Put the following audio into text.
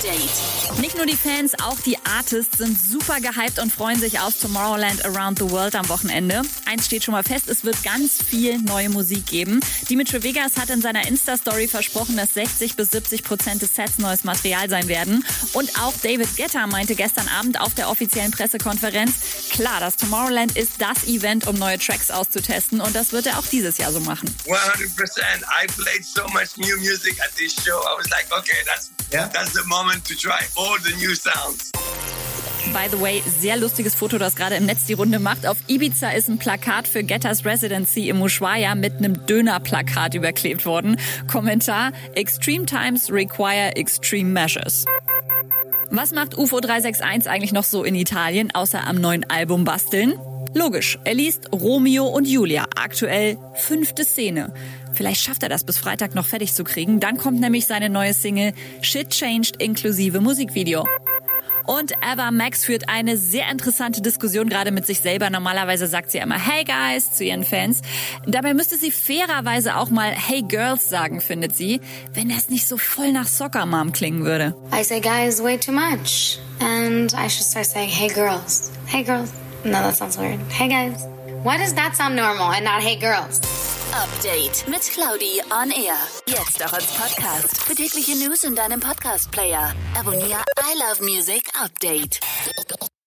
Update. Nicht nur die Fans, auch die Artists sind super gehypt und freuen sich auf Tomorrowland Around the World am Wochenende. Eins steht schon mal fest, es wird ganz viel neue Musik geben. Dimitri Vegas hat in seiner Insta-Story versprochen, dass 60 bis 70 Prozent des Sets neues Material sein werden. Und auch David Guetta meinte gestern Abend auf der offiziellen Pressekonferenz, klar, das Tomorrowland ist das Event, um neue Tracks auszutesten und das wird er auch dieses Jahr so machen. 100%. I played so much new music at this show. I was like, okay, that's yeah. that's the moment to try all the new sounds. By the way, sehr lustiges Foto, das gerade im Netz die Runde macht. Auf Ibiza ist ein Plakat für Gettas Residency im Ushuaia mit einem Dönerplakat überklebt worden. Kommentar: Extreme times require extreme measures. Was macht UFO 361 eigentlich noch so in Italien, außer am neuen Album basteln? Logisch, er liest Romeo und Julia, aktuell fünfte Szene. Vielleicht schafft er das bis Freitag noch fertig zu kriegen. Dann kommt nämlich seine neue Single Shit Changed inklusive Musikvideo. Und Eva Max führt eine sehr interessante Diskussion gerade mit sich selber. Normalerweise sagt sie immer Hey Guys zu ihren Fans. Dabei müsste sie fairerweise auch mal Hey Girls sagen, findet sie, wenn das nicht so voll nach Soccer Mom klingen würde. I say guys way too much and I should start saying Hey Girls. Hey Girls. No, that sounds weird. Hey guys. Why does that sound normal and not Hey Girls? Update mit Claudi on Air. Jetzt auch als Podcast. Für tägliche News in deinem Podcast-Player. Abonniere I Love Music Update.